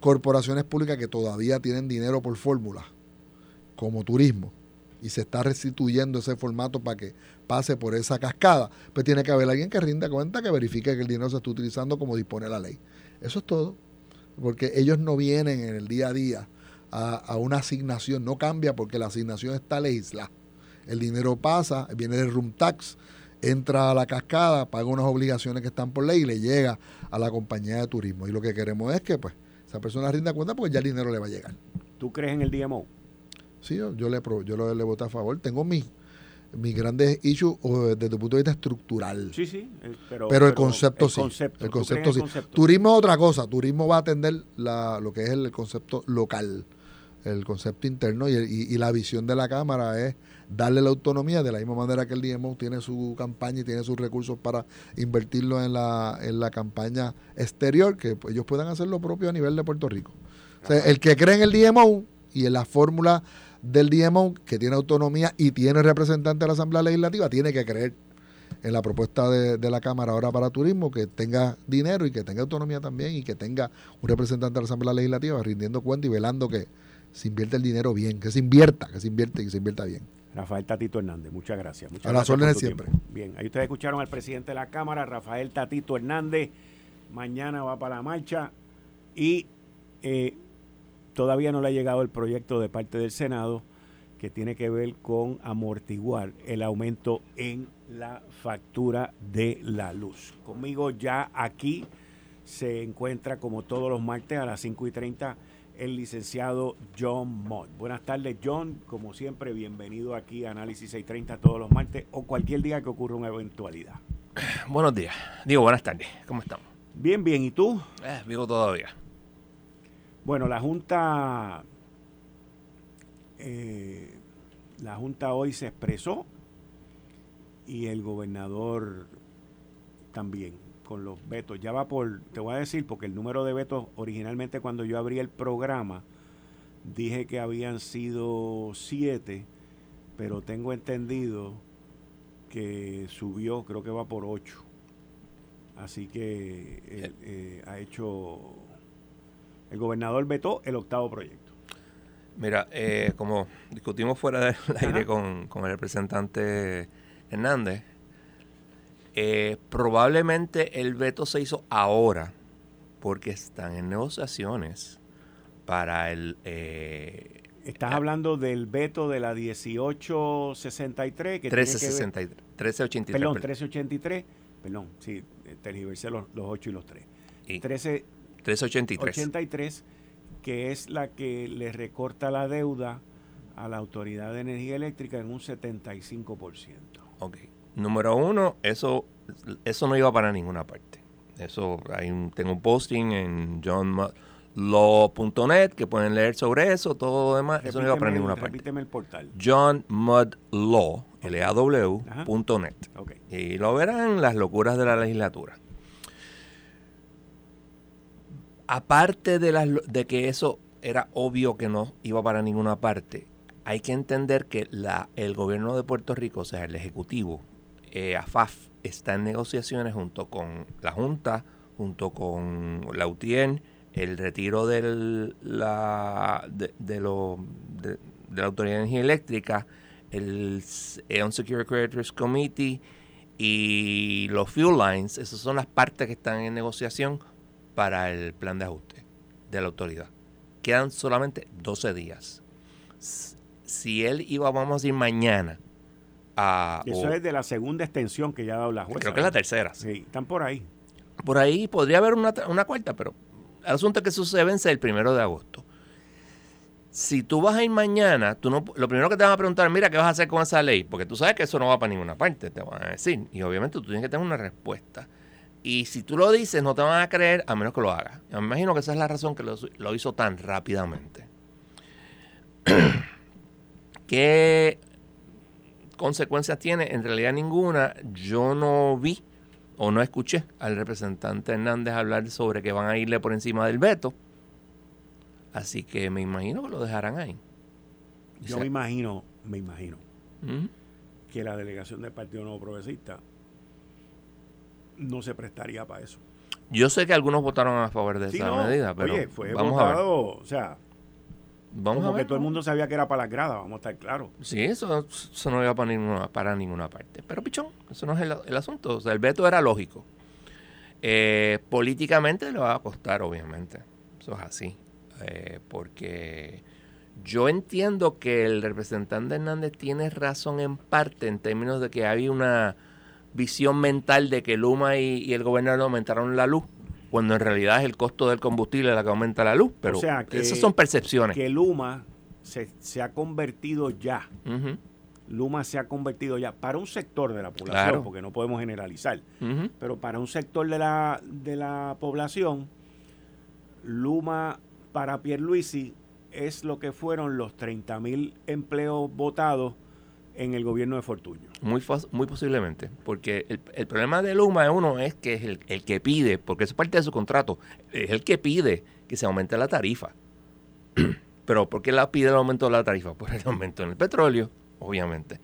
corporaciones públicas que todavía tienen dinero por fórmula, como turismo, y se está restituyendo ese formato para que pase por esa cascada, pues tiene que haber alguien que rinda cuenta, que verifique que el dinero se está utilizando como dispone la ley. Eso es todo, porque ellos no vienen en el día a día a, una asignación, no cambia porque la asignación está legislada. El dinero pasa, viene del room tax, entra a la cascada, paga unas obligaciones que están por ley y le llega a la compañía de turismo. Y lo que queremos es que pues esa persona rinda cuenta porque ya el dinero le va a llegar. ¿Tú crees en el DMO? Sí, yo, le, yo le, voté a favor. Tengo mis, mis grandes issues desde el punto de vista estructural. Sí, sí, eh, pero, el concepto sí. el concepto sí. Turismo es otra cosa. Turismo va a atender la, lo que es el concepto local, el concepto interno y, y, la visión de la Cámara es darle la autonomía de la misma manera que el DMO tiene su campaña y tiene sus recursos para invertirlo en la, en la campaña exterior, que ellos puedan hacer lo propio a nivel de Puerto Rico. O sea, el que cree en el DMO y en la fórmula del DMO, que tiene autonomía y tiene representante de la Asamblea Legislativa, tiene que creer en la propuesta de, la Cámara ahora para turismo, que tenga dinero y que tenga autonomía también y que tenga un representante de la Asamblea Legislativa rindiendo cuenta y velando que se invierte el dinero bien, que se invierta, que se invierte y que se invierta bien. Rafael Tatito Hernández. Muchas gracias. Muchas a las órdenes siempre. Bien, ahí ustedes escucharon al presidente de la Cámara, Rafael Tatito Hernández. Mañana va para la marcha y eh, todavía no le ha llegado el proyecto de parte del Senado que tiene que ver con amortiguar el aumento en la factura de la luz. Conmigo ya aquí se encuentra como todos los martes a las 5 y 30 el licenciado John Mott. Buenas tardes, John. Como siempre, bienvenido aquí a Análisis 630 todos los martes o cualquier día que ocurra una eventualidad. [sighs] Buenos días. Digo, buenas tardes. ¿Cómo estamos? Bien, bien. ¿Y tú? Eh, vivo todavía. Bueno, la Junta. Eh, la Junta hoy se expresó y el gobernador también con los vetos. Ya va por, te voy a decir, porque el número de vetos originalmente cuando yo abrí el programa dije que habían sido siete, pero tengo entendido que subió, creo que va por ocho. Así que eh, eh, ha hecho, el gobernador vetó el octavo proyecto. Mira, eh, como discutimos fuera del aire con, con el representante Hernández, eh, probablemente el veto se hizo ahora porque están en negociaciones para el... Eh, Estás hablando del veto de la 1863 que 1363, 1383. Perdón, 1383. Perdón, sí, tergiversé los, los 8 y los 3. Y 13, 1383. 83, que es la que le recorta la deuda a la Autoridad de Energía Eléctrica en un 75%. Ok. Número uno, eso, eso no iba para ninguna parte. Eso, hay un, tengo un posting en johnmudlaw.net que pueden leer sobre eso, todo lo demás. eso no iba para ninguna parte. Repíteme el portal. johnmudlaw. Okay. Y lo verán las locuras de la legislatura. Aparte de, las, de que eso era obvio que no iba para ninguna parte, hay que entender que la, el gobierno de Puerto Rico, o sea, el Ejecutivo, eh, AFAF está en negociaciones junto con la Junta, junto con la UTIEN, el retiro del, la, de, de, la Autoridad de Energía Eléctrica, el Unsecure Creditors Committee y los Fuel Lines. Esas son las partes que están en negociación para el plan de ajuste de la autoridad. Quedan solamente 12 días. Si él iba, vamos a decir, mañana eso es de la segunda extensión que ya ha dado la jueza. Creo que es la tercera. Sí, están por ahí. Por ahí podría haber una, una cuarta, pero el asunto es que eso se vence el primero de agosto. Si tú vas a ir mañana, tú no, lo primero que te van a preguntar, mira, ¿qué vas a hacer con esa ley? Porque tú sabes que eso no va para ninguna parte, te van a decir. Y obviamente tú tienes que tener una respuesta. Y si tú lo dices, no te van a creer a menos que lo hagas. me imagino que esa es la razón que lo, lo hizo tan rápidamente. [clears throat] ¿Qué consecuencias tiene? En realidad ninguna. Yo no vi o no escuché al representante Hernández hablar sobre que van a irle por encima del veto. Así que me imagino que lo dejarán ahí. Yo me imagino, me imagino, que la delegación del Partido Nuevo Progresista no se prestaría para eso. Yo sé que algunos votaron a favor de esa medida, pero oye, fue votado, o sea, Vamos Como a ver, que todo el mundo sabía que era para las gradas, vamos a estar claros. Sí, eso, no iba para ninguna, para ninguna parte. Pero pichón, eso no es el, asunto. O sea, el veto era lógico. Eh, políticamente le va a costar, obviamente. Eso es así. Eh, porque yo entiendo que el representante Hernández tiene razón en parte en términos de que hay una visión mental de que Luma y, y el gobernador aumentaron la luz cuando en realidad es el costo del combustible la que aumenta la luz. Pero esas son percepciones. Que Luma se, ha convertido ya. Luma se ha convertido ya para un sector de la población, porque no podemos generalizar, pero para un sector de la, de la población, Luma para Pierluisi es lo que fueron los 30 mil empleos votados en el gobierno de Fortuño. Muy, posiblemente, porque el, problema de Luma es uno es que es el, que pide, porque es parte de su contrato, es el que pide que se aumente la tarifa. [clears throat] Pero ¿por qué la pide el aumento de la tarifa? Por el aumento en el petróleo, obviamente.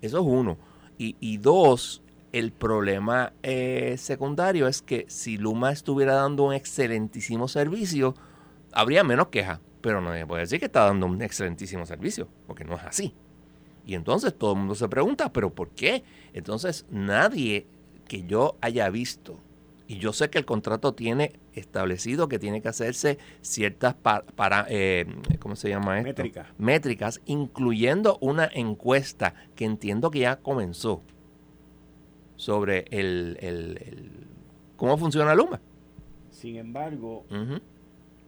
Eso es uno. Y, dos, el problema eh, secundario es que si Luma estuviera dando un excelentísimo servicio, habría menos quejas. Pero no puede decir que está dando un excelentísimo servicio, porque no es así. Y entonces todo el mundo se pregunta, ¿pero por qué? Entonces nadie que yo haya visto, y yo sé que el contrato tiene establecido que tiene que hacerse ciertas para, eh, ¿cómo se llama esto? Métricas. Métricas, incluyendo una encuesta que entiendo que ya comenzó sobre el, cómo funciona Luma. Sin embargo,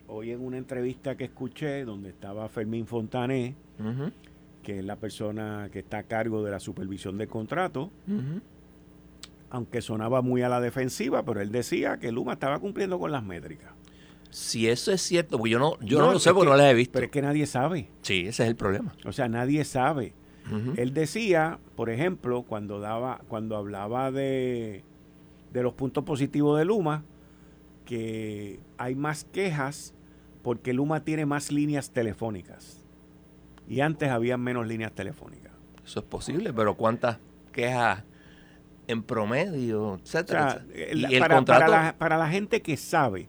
hoy en una entrevista que escuché donde estaba Fermín Fontané, que es la persona que está a cargo de la supervisión del contrato, aunque sonaba muy a la defensiva, pero él decía que Luma estaba cumpliendo con las métricas. Si eso es cierto, porque yo no, yo no, lo sé porque no las he visto. Pero es que nadie sabe. Sí, ese es el problema. O sea, nadie sabe. Él decía, por ejemplo, cuando daba, cuando hablaba de, de los puntos positivos de Luma, que hay más quejas porque Luma tiene más líneas telefónicas. Y antes había menos líneas telefónicas. Eso es posible, pero ¿cuántas quejas en promedio, etcétera? ¿Y para, para, la, gente que sabe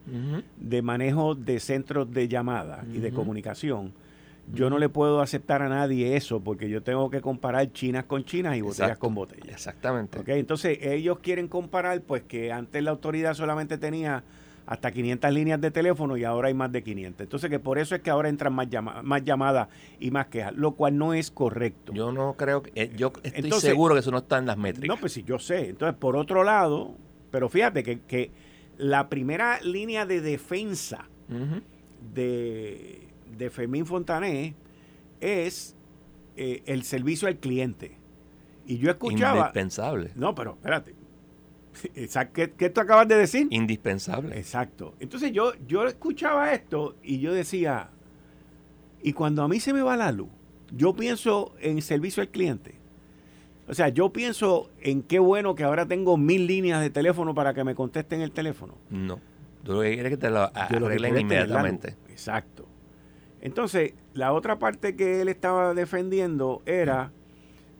de manejo de centros de llamada y de comunicación, yo no le puedo aceptar a nadie eso porque yo tengo que comparar chinas con chinas y botellas con botellas. Exactamente. ¿Okay? Entonces ellos quieren comparar pues que antes la autoridad solamente tenía hasta 500 líneas de teléfono y ahora hay más de 500. Entonces que por eso es que ahora entran más, más llamadas y más quejas, lo cual no es correcto. Yo no creo que, eh, yo estoy seguro que eso no está en las métricas. No, pues sí, yo sé. Entonces, por otro lado, pero fíjate que, que la primera línea de defensa de, de Fermín Fontané es eh, el servicio al cliente. Y yo escuchaba... Indispensable. No, pero espérate. [laughs] ¿Qué, ¿Qué, tú acabas de decir? Indispensable. Exacto. Entonces yo, yo escuchaba esto y yo decía, y cuando a mí se me va la luz, yo pienso en servicio al cliente. O sea, yo pienso en qué bueno que ahora tengo mil líneas de teléfono para que me contesten el teléfono. No. Tú lo que quieres que te lo arreglen inmediatamente. Exacto. Entonces, la otra parte que él estaba defendiendo era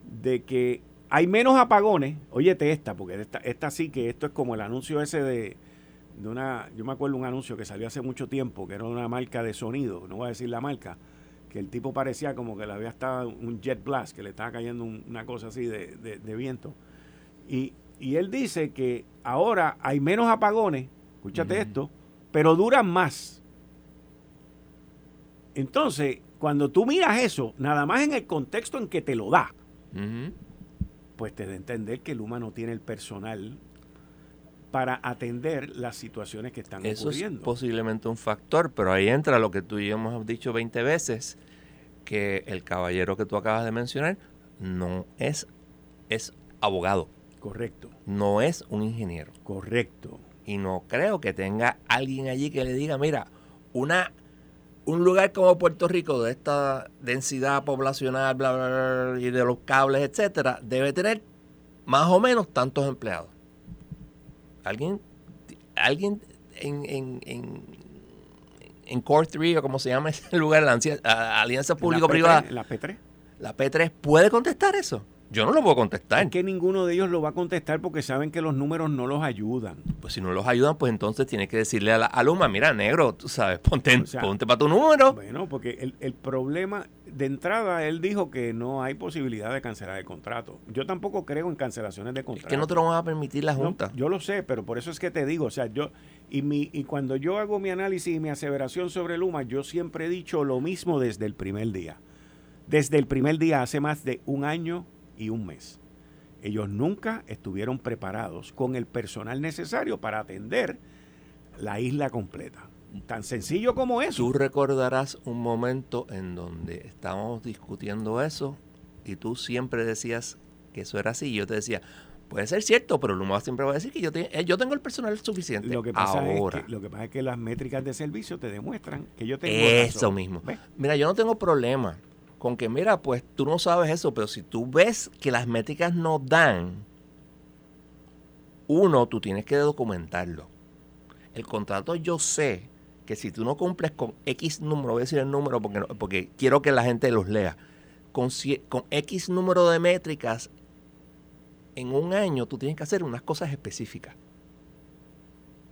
de que hay menos apagones. Óyete esta, porque esta, esta sí que esto es como el anuncio ese de, de una. Yo me acuerdo un anuncio que salió hace mucho tiempo, que era una marca de sonido, no voy a decir la marca, que el tipo parecía como que le había estado un jet blast, que le estaba cayendo una cosa así de, viento. Y, él dice que ahora hay menos apagones, escúchate esto, pero duran más. Entonces, cuando tú miras eso, nada más en el contexto en que te lo da, pues te da entender que Luma no tiene el personal para atender las situaciones que están Eso ocurriendo. Es posiblemente un factor, pero ahí entra lo que tú y yo hemos dicho 20 veces, que el caballero que tú acabas de mencionar no es, es abogado. Correcto. No es un ingeniero. Correcto. Y no creo que tenga alguien allí que le diga, mira, una un lugar como Puerto Rico, de esta densidad poblacional, bla, bla, bla, y de los cables, etcétera, debe tener más o menos tantos empleados. Alguien, alguien en, en, en, en Core 3, o como se llama ese [laughs] lugar, la Alianza Público-Privada. La P3. La P3 puede contestar eso. Yo no lo puedo contestar. Es que ninguno de ellos lo va a contestar porque saben que los números no los ayudan. Pues si no los ayudan, pues entonces tienes que decirle a la alumna, mira, negro, tú sabes, ponte, ponte para tu número. Bueno, porque el, el, problema, de entrada, él dijo que no hay posibilidad de cancelar el contrato. Yo tampoco creo en cancelaciones de contrato. Es que no te lo van a permitir la Junta. yo lo sé, pero por eso es que te digo, o sea, yo, y, mi, y cuando yo hago mi análisis y mi aseveración sobre Luma, yo siempre he dicho lo mismo desde el primer día. Desde el primer día, hace más de un año y un mes. Ellos nunca estuvieron preparados con el personal necesario para atender la isla completa. Tan sencillo como eso. Tú recordarás un momento en donde estábamos discutiendo eso y tú siempre decías que eso era así. Y yo te decía, puede ser cierto, pero Luma siempre va a decir que yo, eh, yo tengo el personal suficiente. Lo que, pasa Ahora, es que, lo que pasa es que las métricas de servicio te demuestran que yo tengo Eso mismo. Mira, yo no tengo problema con que, mira, pues tú no sabes eso, pero si tú ves que las métricas no dan, uno, tú tienes que documentarlo. El contrato yo sé que si tú no cumples con X número, voy a decir el número porque, porque quiero que la gente los lea, con, X número de métricas, en un año tú tienes que hacer unas cosas específicas.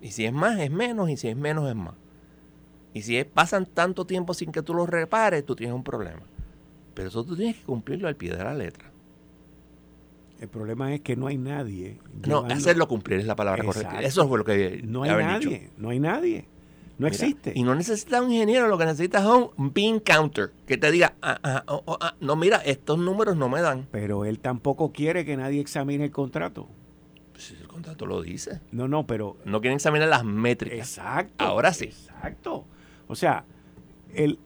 Y si es más, es menos, y si es menos, es más. Y si pasan tanto tiempo sin que tú los repares, tú tienes un problema. Pero eso tú tienes que cumplirlo al pie de la letra. El problema es que no hay nadie. No, hacerlo cumplir es la palabra correcta. Eso fue lo que No hay nadie, no hay nadie. No existe. Y no necesitas un ingeniero, lo que necesitas es un bean counter que te diga, ah, ah, oh, oh, ah, no, mira, estos números no me dan. Pero él tampoco quiere que nadie examine el contrato. Si el contrato lo dice. No, no, pero... No quieren examinar las métricas. Exacto. Ahora sí. Exacto. O sea, el,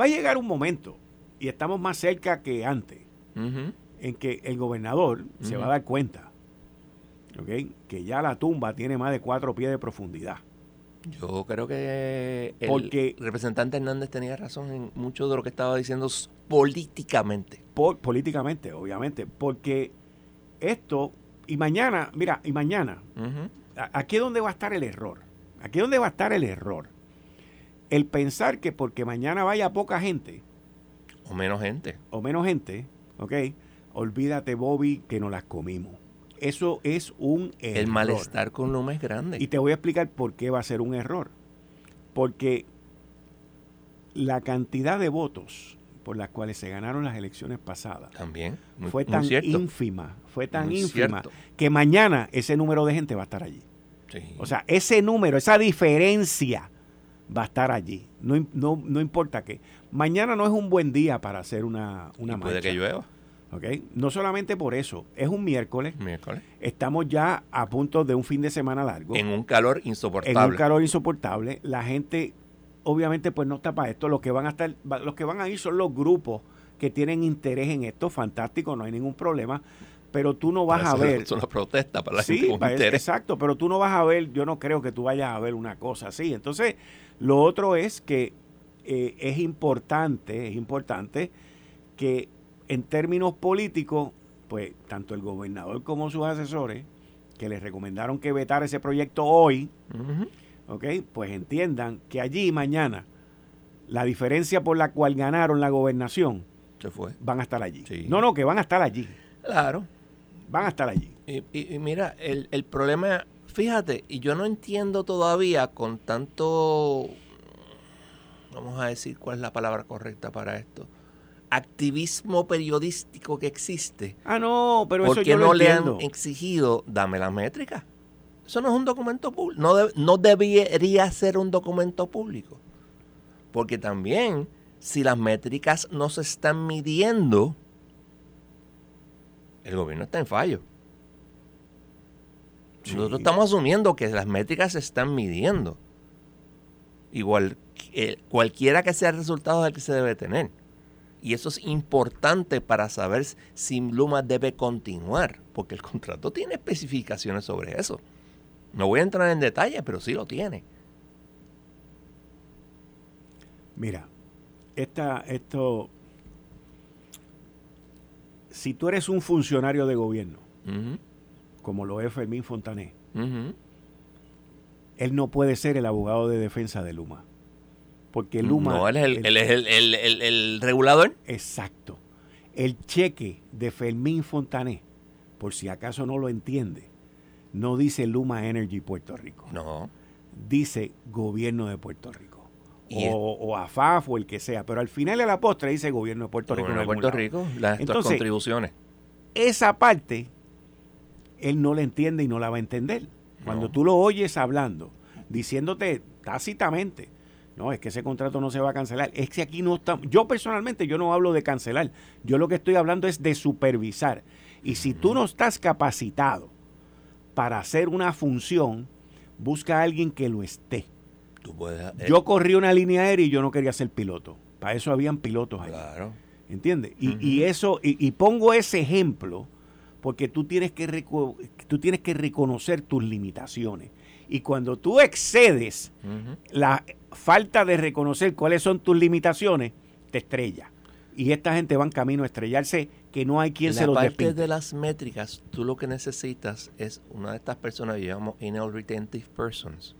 va a llegar un momento, y estamos más cerca que antes, en que el gobernador se va a dar cuenta que ya la tumba tiene más de cuatro pies de profundidad. Yo creo que el representante Hernández tenía razón en mucho de lo que estaba diciendo políticamente. políticamente, obviamente, porque esto, y mañana, mira, y mañana, aquí es donde va a estar el error. Aquí es donde va a estar el error. El pensar que porque mañana vaya poca gente. O menos gente. O menos gente, ¿ok? olvídate Bobby que nos las comimos. Eso es un error. El malestar con Luma es grande. Y te voy a explicar por qué va a ser un error. Porque la cantidad de votos por las cuales se ganaron las elecciones pasadas también fue tan ínfima, fue tan ínfima que mañana ese número de gente va a estar allí. O sea, ese número, esa diferencia va a estar allí. No, no, importa qué. Mañana no es un buen día para hacer una, una Puede que llueva. No solamente por eso, es un miércoles. Miércoles. Estamos ya a punto de un fin de semana largo. En un calor insoportable. En un calor insoportable. La gente, obviamente, pues no está para esto. Los que van a estar, los que van a ir son los grupos que tienen interés en esto. Fantástico, no hay ningún problema. Pero tú no vas a ver. [laughs] Son las protestas para la sí, gente Exacto, pero tú no vas a ver, yo no creo que tú vayas a ver una cosa así. Entonces, lo otro es que eh, es importante, es importante que en términos políticos, pues tanto el gobernador como sus asesores, que les recomendaron que vetara ese proyecto hoy, pues entiendan que allí mañana la diferencia por la cual ganaron la gobernación Se fue. van a estar allí. No, no, que van a estar allí. Claro. Van a estar allí. Y, mira, el, el problema, fíjate, y yo no entiendo todavía con tanto, vamos a decir cuál es la palabra correcta para esto activismo periodístico que existe. Ah, no, pero eso yo no le han exigido, dame la métrica? Eso no es un documento público. No, no debería ser un documento público. Porque también, si las métricas no se están midiendo, el gobierno está en fallo. Nosotros estamos asumiendo que las métricas se están midiendo. Igual, eh, cualquiera que sea el resultado del que se debe tener. Y eso es importante para saber si Luma debe continuar, porque el contrato tiene especificaciones sobre eso. No voy a entrar en detalle, pero sí lo tiene. Mira, esta, esto, si tú eres un funcionario de gobierno, como lo es Fermín Fontané, él no puede ser el abogado de defensa de Luma. Porque Luma... No, él es el, regulador. Exacto. El cheque de Fermín Fontané, por si acaso no lo entiende, no dice Luma Energy Puerto Rico. No. Dice Gobierno de Puerto Rico. O, o, AFAF o el que sea. Pero al final de la postre dice Gobierno de Puerto Rico. Gobierno de Puerto Rico, las contribuciones. Esa parte, él no la entiende y no la va a entender. Cuando tú lo oyes hablando, diciéndote tácitamente, no, es que ese contrato no se va a cancelar. Es que aquí no está. Yo personalmente, yo no hablo de cancelar. Yo lo que estoy hablando es de supervisar. Y si tú no estás capacitado para hacer una función, busca a alguien que lo esté. Tú puedes, eh, Yo corrí una línea aérea y yo no quería ser piloto. Para eso habían pilotos ahí. Claro. ¿Entiendes? y, eso, y, pongo ese ejemplo porque tú tienes que, tú tienes que reconocer tus limitaciones. Y cuando tú excedes la falta de reconocer cuáles son tus limitaciones, te estrella. Y esta gente va en camino a estrellarse que no hay quien se los despinte. parte de las métricas, tú lo que necesitas es una de estas personas que llamamos inner retentive persons,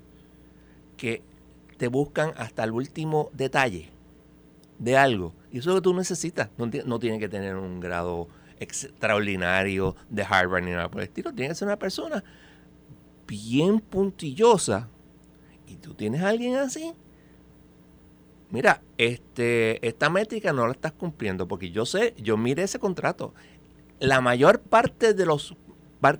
que te buscan hasta el último detalle de algo. Y eso es lo que tú necesitas. No, no tiene que tener un grado extraordinario de Harvard ni nada por el estilo. Tiene que ser una persona bien puntillosa. Y tú tienes a alguien así, mira, este, esta métrica no la estás cumpliendo, porque yo sé, yo mire ese contrato. La mayor parte de los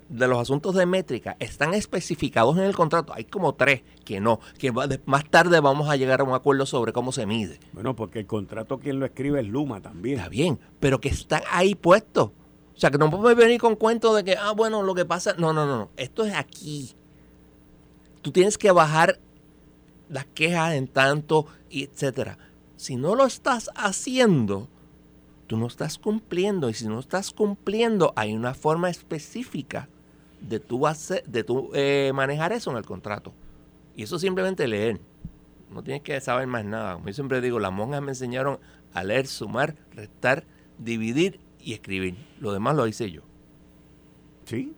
de los asuntos de métrica están especificados en el contrato. Hay como tres que no, que más tarde vamos a llegar a un acuerdo sobre cómo se mide. Bueno, porque el contrato quien lo escribe es Luma también. Está bien, pero que están ahí puestos. O sea, que no podemos venir con cuento de que, ah, bueno, lo que pasa. No, no, no, no. Esto es aquí. Tú tienes que bajar las quejas en tanto, etcétera. Si no lo estás haciendo, tú no estás cumpliendo. Y si no estás cumpliendo, hay una forma específica de tú, hacer, de tú eh, manejar eso en el contrato. Y eso simplemente leer. No tienes que saber más nada. Como yo siempre digo, las monjas me enseñaron a leer, sumar, restar, dividir y escribir. Lo demás lo hice yo. Sí.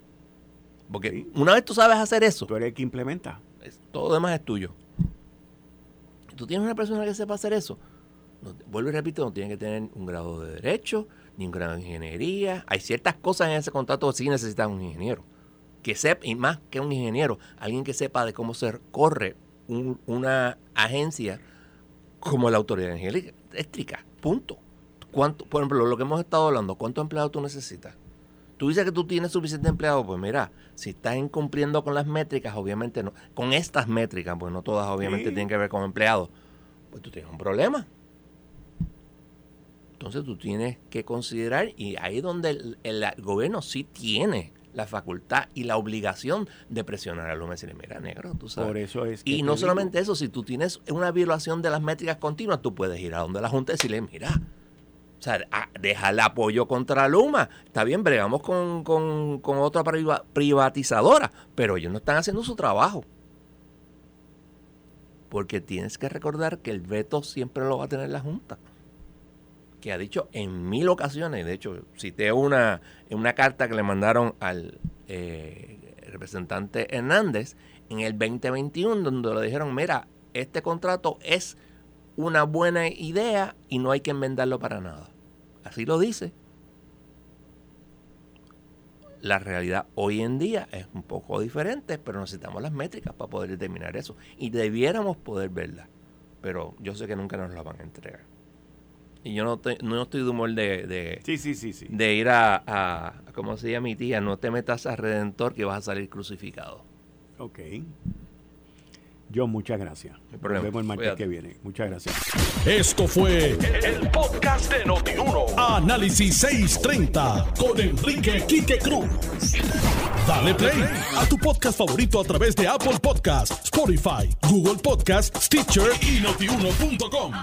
Porque una vez tú sabes hacer eso. Tú eres el que implementa. todo lo demás es tuyo. Tú tienes una persona que sepa hacer eso vuelvo y repito, no tiene que tener un grado de derecho, ni un grado de ingeniería. Hay ciertas cosas en ese contrato que sí necesitan un ingeniero. Que sepa, y más que un ingeniero, alguien que sepa de cómo se corre una agencia como la Autoridad Eléctrica. Punto. ¿Cuánto, por ejemplo, lo que hemos estado hablando, ¿cuántos empleados tú necesitas? Tú dices que tú tienes suficiente empleados, pues mira, si estás incumpliendo con las métricas, obviamente no, con estas métricas, pues no todas obviamente tienen que ver con empleados, pues tú tienes un problema. Entonces tú tienes que considerar, y ahí es donde el, gobierno sí tiene la facultad y la obligación de presionar al hombre y decirle, mira, negro, tú sabes. Por eso es y no solamente eso, si tú tienes una violación de las métricas continuas, tú puedes ir a donde la Junta y decirle, mira, o sea, deja el apoyo contra Luma. Está bien, bregamos con, con, con otra privatizadora, pero ellos no están haciendo su trabajo. Porque tienes que recordar que el veto siempre lo va a tener la Junta que ha dicho en mil ocasiones, de hecho cité una, una carta que le mandaron al eh, representante Hernández en el 2021, donde le dijeron, mira, este contrato es una buena idea y no hay que enmendarlo para nada. Así lo dice. La realidad hoy en día es un poco diferente, pero necesitamos las métricas para poder determinar eso. Y debiéramos poder verlas. Pero yo sé que nunca nos la van a entregar. Y yo no, no estoy de humor de, de, sí, sí, sí, sí. de ir a, a, como decía mi tía, no te metas a Redentor que vas a salir crucificado. Ok. Yo, muchas gracias. Nos vemos el martes que viene. Muchas gracias. Esto fue el, podcast de Notiuno. Análisis 630 con Enrique Quique Cruz. Dale play a tu podcast favorito a través de Apple Podcasts, Spotify, Google Podcasts, Stitcher y notiuno.com.